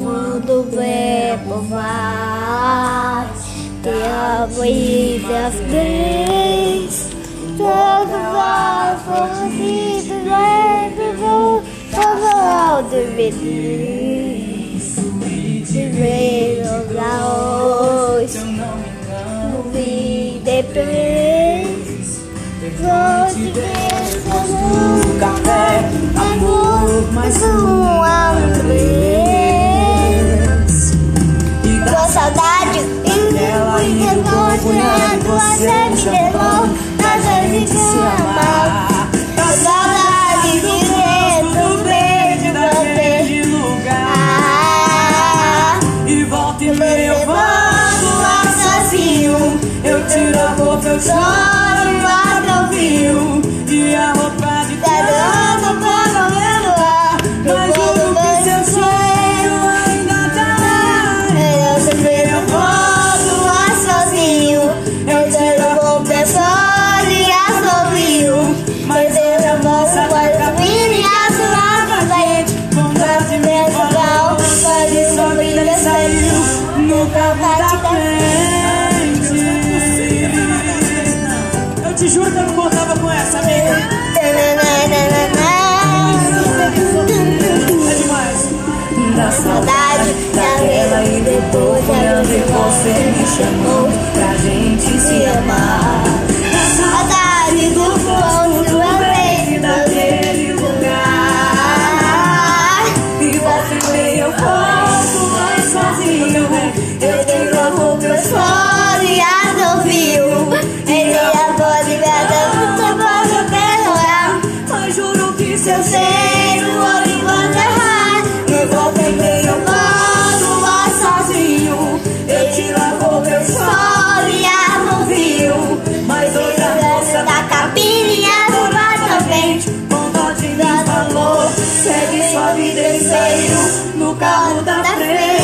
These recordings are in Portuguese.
Quando o verbo vai Te amo e das três Todo vai forrido Lendo vou Todo do feliz Te vejo lá hoje Não vi depois Vou te ver um café, amor, mais uma vez. E da saudade, e nela me encontrando, você me levou nas vezes de se amar. Da saudade de dentro, beijo, voltei lugar. E volta e meia eu volto sozinho, eu tiro a boca, eu choro, o ar. E a saiu no carro da frente. Eu te juro que eu não contava com essa, amiga. É demais. Da Saudade daquela e depois olhando e você me chamou eu sei o ouro enquanto errar. Eu vou perder meu plano sozinho. Eu te lavo meu sol e arruvio Mas outra moça da cabine é arrumar também. Com dó de mim falou Segue sua vida em no carro da frente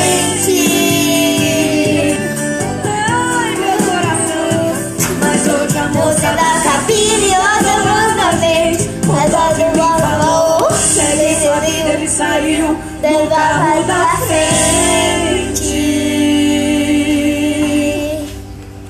Del the